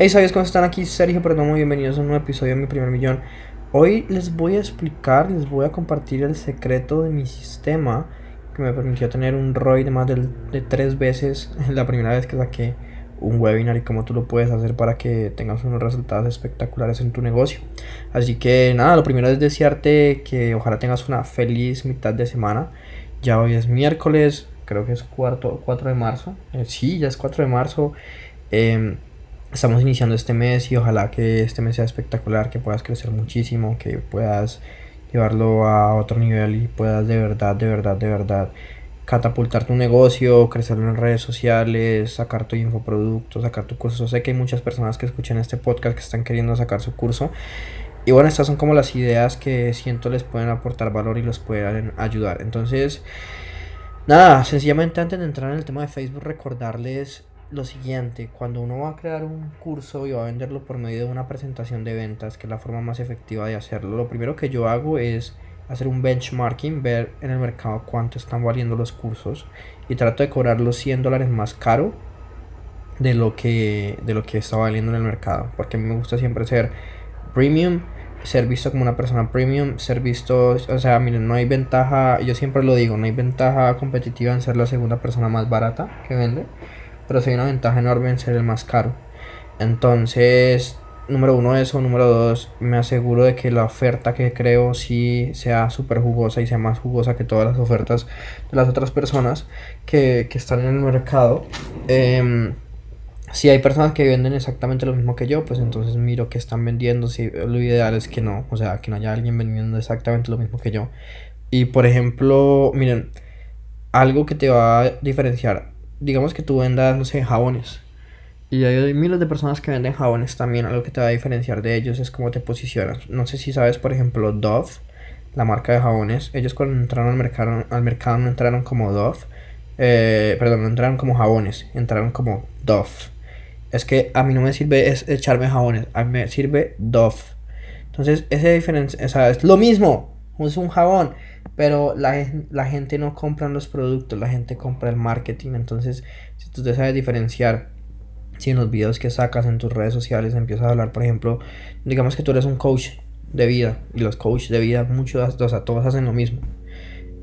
Hey, ¿sabes cómo están? Aquí Sergio Perdomo, bienvenidos a un nuevo episodio de Mi Primer Millón. Hoy les voy a explicar, les voy a compartir el secreto de mi sistema que me permitió tener un ROI de más de, de tres veces la primera vez que saqué un webinar y cómo tú lo puedes hacer para que tengas unos resultados espectaculares en tu negocio. Así que nada, lo primero es desearte que ojalá tengas una feliz mitad de semana. Ya hoy es miércoles, creo que es cuarto, 4 de marzo. Eh, sí, ya es 4 de marzo. Eh, estamos iniciando este mes y ojalá que este mes sea espectacular, que puedas crecer muchísimo, que puedas llevarlo a otro nivel y puedas de verdad, de verdad, de verdad catapultar tu negocio, crecer en redes sociales, sacar tu infoproducto, sacar tu curso. Sé que hay muchas personas que escuchan este podcast que están queriendo sacar su curso. Y bueno, estas son como las ideas que siento les pueden aportar valor y los pueden ayudar. Entonces, nada, sencillamente antes de entrar en el tema de Facebook, recordarles lo siguiente, cuando uno va a crear un curso y va a venderlo por medio de una presentación de ventas, que es la forma más efectiva de hacerlo, lo primero que yo hago es hacer un benchmarking, ver en el mercado cuánto están valiendo los cursos y trato de cobrar los 100 dólares más caro de lo que de lo que está valiendo en el mercado, porque a mí me gusta siempre ser premium, ser visto como una persona premium, ser visto, o sea, miren, no hay ventaja, yo siempre lo digo, no hay ventaja competitiva en ser la segunda persona más barata que vende pero hay una ventaja enorme en ser el más caro. Entonces, número uno eso, número dos, me aseguro de que la oferta que creo sí sea súper jugosa y sea más jugosa que todas las ofertas de las otras personas que, que están en el mercado. Eh, si hay personas que venden exactamente lo mismo que yo, pues entonces miro que están vendiendo. Si lo ideal es que no, o sea, que no haya alguien vendiendo exactamente lo mismo que yo. Y por ejemplo, miren, algo que te va a diferenciar digamos que tú vendas, no sé, jabones. Y hay miles de personas que venden jabones también. Algo que te va a diferenciar de ellos es cómo te posicionas. No sé si sabes, por ejemplo, Dove, la marca de jabones. Ellos cuando entraron al mercado, al mercado no entraron como Dove. Eh, perdón, no entraron como jabones, entraron como Dove. Es que a mí no me sirve es echarme jabones, a mí me sirve Dove. Entonces, esa diferencia, o sea, es lo mismo. Es un jabón pero la, la, gente no compra los productos, la gente compra el marketing. Entonces, si tú te sabes diferenciar, si en los videos que sacas en tus redes sociales empiezas a hablar, por ejemplo, digamos que tú eres un coach de vida y los coaches de vida, muchos, o sea, todos hacen lo mismo.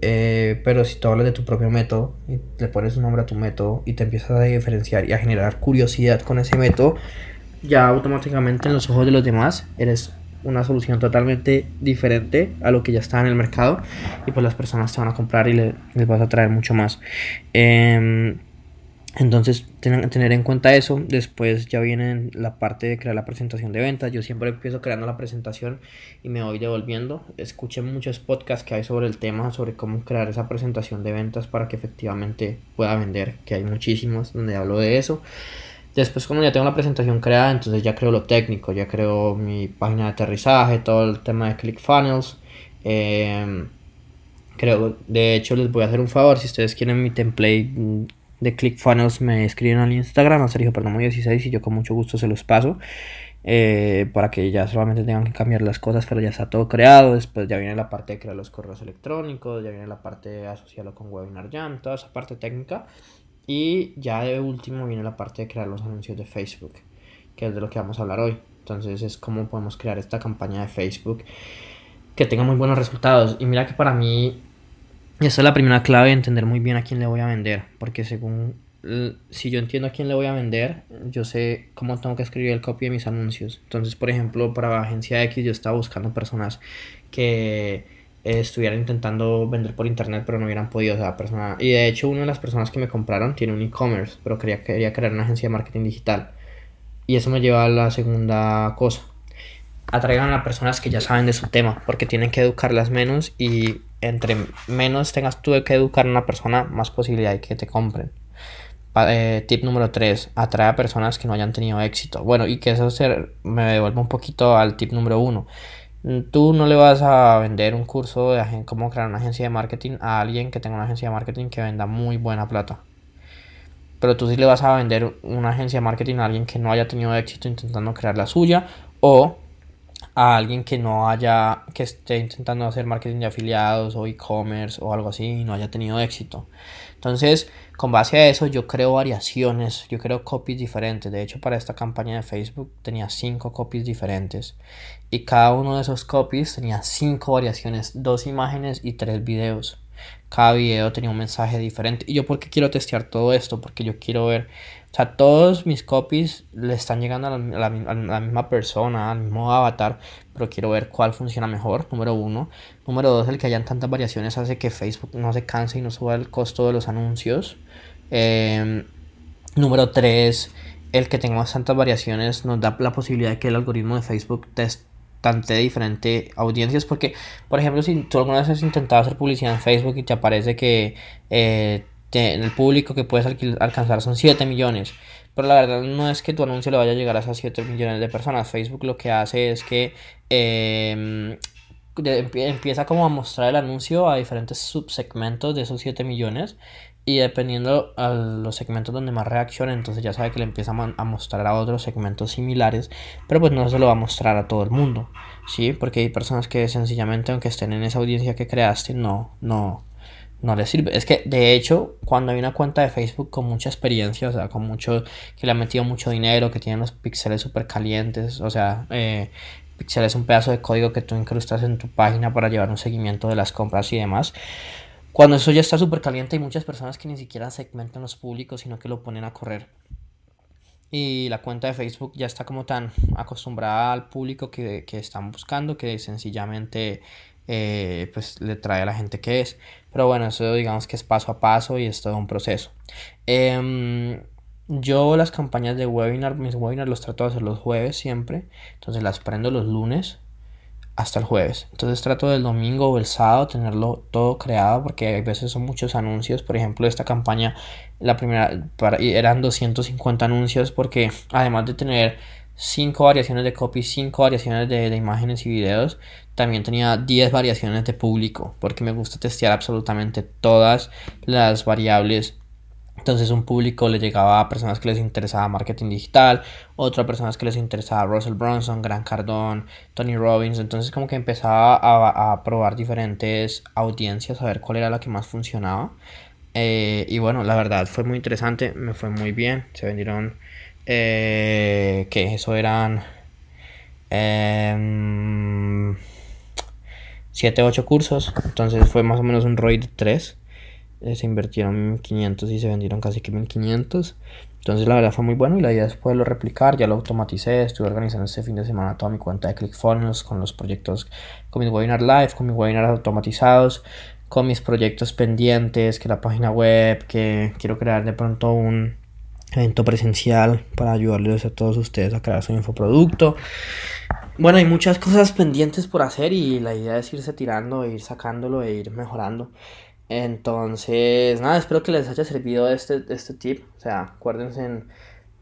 Eh, pero si tú hablas de tu propio método y le pones un nombre a tu método y te empiezas a diferenciar y a generar curiosidad con ese método, ya automáticamente en los ojos de los demás eres una solución totalmente diferente a lo que ya está en el mercado y pues las personas te van a comprar y les vas a traer mucho más. Em, entonces, tener en cuenta eso. Después ya viene la parte de crear la presentación de ventas. Yo siempre empiezo creando la presentación y me voy devolviendo. Escuché muchos podcasts que hay sobre el tema, sobre cómo crear esa presentación de ventas para que efectivamente pueda vender, que hay muchísimos donde hablo de eso. Después cuando ya tengo la presentación creada, entonces ya creo lo técnico, ya creo mi página de aterrizaje, todo el tema de ClickFunnels. Eh, creo, de hecho les voy a hacer un favor, si ustedes quieren mi template de ClickFunnels me escriben al Instagram, a Sergio Perdomo 16 y yo con mucho gusto se los paso. Eh, para que ya solamente tengan que cambiar las cosas, pero ya está todo creado. Después ya viene la parte de crear los correos electrónicos, ya viene la parte de asociarlo con Webinar Jam, toda esa parte técnica. Y ya de último viene la parte de crear los anuncios de Facebook, que es de lo que vamos a hablar hoy. Entonces es cómo podemos crear esta campaña de Facebook que tenga muy buenos resultados. Y mira que para mí esa es la primera clave de entender muy bien a quién le voy a vender. Porque según si yo entiendo a quién le voy a vender, yo sé cómo tengo que escribir el copy de mis anuncios. Entonces, por ejemplo, para Agencia X yo estaba buscando personas que eh, estuvieran intentando vender por internet pero no hubieran podido, o sea, persona... Y de hecho una de las personas que me compraron tiene un e-commerce, pero quería, quería crear una agencia de marketing digital. Y eso me lleva a la segunda cosa. Atraigan a personas que ya saben de su tema, porque tienen que educarlas menos y entre menos tengas tú que educar a una persona, más posibilidad hay que te compren. Eh, tip número 3, atrae a personas que no hayan tenido éxito. Bueno, y que eso se, me devuelve un poquito al tip número 1 Tú no le vas a vender un curso de cómo crear una agencia de marketing a alguien que tenga una agencia de marketing que venda muy buena plata. Pero tú sí le vas a vender una agencia de marketing a alguien que no haya tenido éxito intentando crear la suya o a alguien que no haya, que esté intentando hacer marketing de afiliados o e-commerce o algo así y no haya tenido éxito. Entonces, con base a eso, yo creo variaciones, yo creo copies diferentes. De hecho, para esta campaña de Facebook tenía cinco copies diferentes. Y cada uno de esos copies tenía cinco variaciones, dos imágenes y tres videos. Cada video tenía un mensaje diferente. ¿Y yo por qué quiero testear todo esto? Porque yo quiero ver, o sea, todos mis copies le están llegando a la, misma persona, al mismo avatar, pero quiero ver cuál funciona mejor, número uno. Número dos, el que hayan tantas variaciones hace que Facebook no se canse y no suba el costo de los anuncios. Em, número tres, el que tengamos tantas variaciones nos da la posibilidad de que el algoritmo de Facebook teste bastante diferente audiencias porque por ejemplo si tú alguna vez has intentado hacer publicidad en Facebook y te aparece que eh, en el público que puedes alcanzar son 7 millones pero la verdad no es que tu anuncio le vaya a llegar a esas 7 millones de personas. Facebook lo que hace es que em, empieza como a mostrar el anuncio a diferentes subsegmentos de esos 7 millones y dependiendo a los segmentos donde más reacciona, entonces ya sabe que le empieza a mostrar a otros segmentos similares, pero pues no se lo va a mostrar a todo el mundo, ¿sí? Porque hay personas que sencillamente, aunque estén en esa audiencia que creaste, no, no, no les sirve. Es que de hecho, cuando hay una cuenta de Facebook con mucha experiencia, o sea, con mucho, que le ha metido mucho dinero, que tiene los píxeles súper calientes, o sea, eh, píxeles es un pedazo de código que tú incrustas en tu página para llevar un seguimiento de las compras y demás cuando eso ya está súper caliente hay muchas personas que ni siquiera segmentan los públicos, sino que lo ponen a correr. Y la cuenta de Facebook ya está como tan acostumbrada al público que, están buscando que sencillamente eh, pues le trae a la gente que es. Pero bueno, eso digamos que es paso a paso y es todo un proceso. Em, yo las campañas de webinar, mis webinars los trato de hacer los jueves siempre. Entonces las prendo los lunes hasta el jueves. Entonces trato del domingo o el sábado tenerlo todo creado porque a veces son muchos anuncios. Por ejemplo, esta campaña, la primera, para, eran 250 anuncios porque además de tener 5 variaciones de copy, 5 variaciones de, de, imágenes y videos, también tenía 10 variaciones de público porque me gusta testear absolutamente todas las variables entonces un público le llegaba a personas que les interesaba marketing digital, otra personas que les interesaba Russell Brunson, Gran Cardón, Tony Robbins. Entonces como que empezaba a, probar diferentes audiencias, a ver cuál era la que más funcionaba. Eh, y bueno, la verdad fue muy interesante, me fue muy bien. Se vendieron, eh, que eso eran 7, em, 8 cursos. Entonces fue más o menos un ROI de 3. Eh, se invirtieron 500 y se vendieron casi que 1500. Entonces la verdad fue muy bueno y la idea es poderlo replicar, ya lo automaticé, estuve organizando este fin de semana toda mi cuenta de ClickFunnels con los proyectos, con mis webinar live, con mis webinars automatizados, con mis proyectos pendientes, que la página web, que quiero crear de pronto un evento presencial para ayudarles a todos ustedes a crear su infoproducto. Bueno, hay muchas cosas pendientes por hacer y la idea es irse tirando, e ir sacándolo e ir mejorando. Entonces, nada, espero que les haya servido este, este tip. O sea, acuérdense en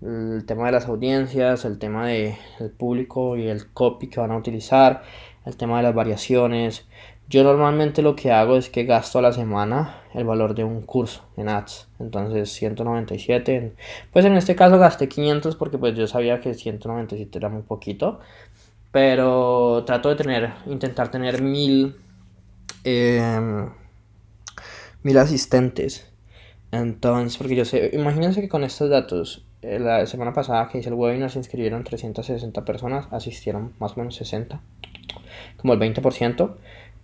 el tema de las audiencias, el tema del público y el copy que van a utilizar, el tema de las variaciones. Yo normalmente lo que hago es que gasto a la semana el valor de un curso en ads. Entonces 197. Pues en este caso gasté 500 porque pues yo sabía que 197 era muy poquito. Pero trato de tener, intentar tener mil... Eh, mil asistentes. Entonces, porque yo sé, imagínense que con estos datos, eh, la semana pasada que hice el webinar se inscribieron 360 personas, asistieron más o menos 60, como el 20%,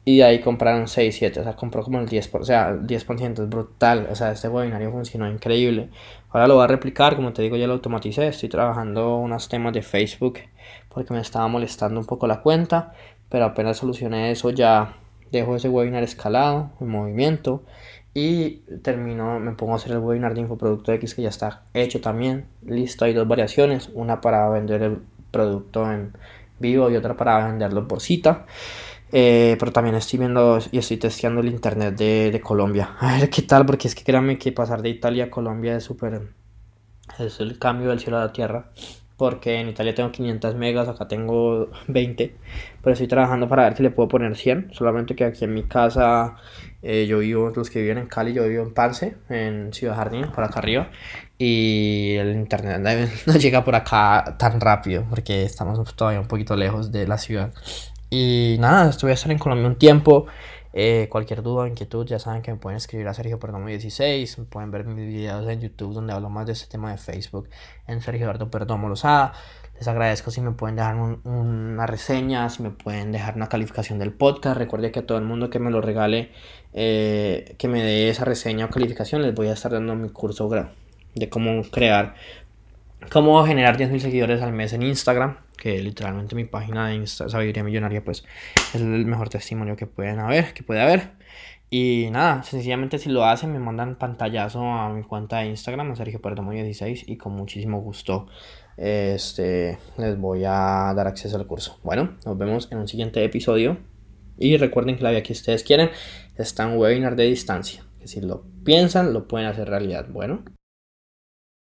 y ahí compraron 6, 7, o sea, compró como el 10%, o sea, el 10% es brutal, o sea, este webinario funcionó increíble. Ahora lo voy a replicar, como te digo, ya lo automaticé, estoy trabajando unos temas de Facebook porque me estaba molestando un poco la cuenta, pero apenas solucioné eso ya dejo ese webinar escalado en movimiento y termino, me pongo a hacer el webinar de Infoproducto X que ya está hecho también, listo, hay dos variaciones, una para vender el producto en vivo y otra para venderlo por cita. Eh, pero también estoy viendo y estoy testeando el internet de, de, Colombia. A ver qué tal, porque es que créanme que pasar de Italia a Colombia es súper... Es el cambio del cielo a la tierra porque en Italia tengo 500 megas, acá tengo 20, pero estoy trabajando para ver si le puedo poner 100, solamente que aquí en mi casa eh, yo vivo, los que viven en Cali, yo vivo en Pance, en Ciudad Jardín, por acá arriba, y el internet no llega por acá tan rápido, porque estamos todavía un poquito lejos de la ciudad. Y nada, estuve a estar en Colombia un tiempo, Eh, cualquier duda o inquietud, ya saben que me pueden escribir a Sergio Perdomo 16. Pueden ver mis videos en YouTube donde hablo más de este tema de Facebook en Sergio Perdomo Lozada. Les agradezco si me pueden dejar una reseña, si me pueden dejar una calificación del podcast. Recuerde que a todo el mundo que me lo regale, eh, que me dé esa reseña o calificación, les voy a estar dando mi curso de cómo crear, cómo generar 10.000 seguidores al mes en Instagram. Que literalmente mi página de Insta, Sabiduría Millonaria, pues es el mejor testimonio que pueden haber, que puede haber. Y nada, sencillamente si lo hacen me mandan pantallazo a mi cuenta de Instagram, a Sergio Perdomo 16 y con muchísimo gusto este, les voy a dar acceso al curso. Bueno, nos vemos en un siguiente episodio. Y recuerden que la vida que ustedes quieren está en webinar de distancia. Que si lo piensan, lo pueden hacer realidad. Bueno.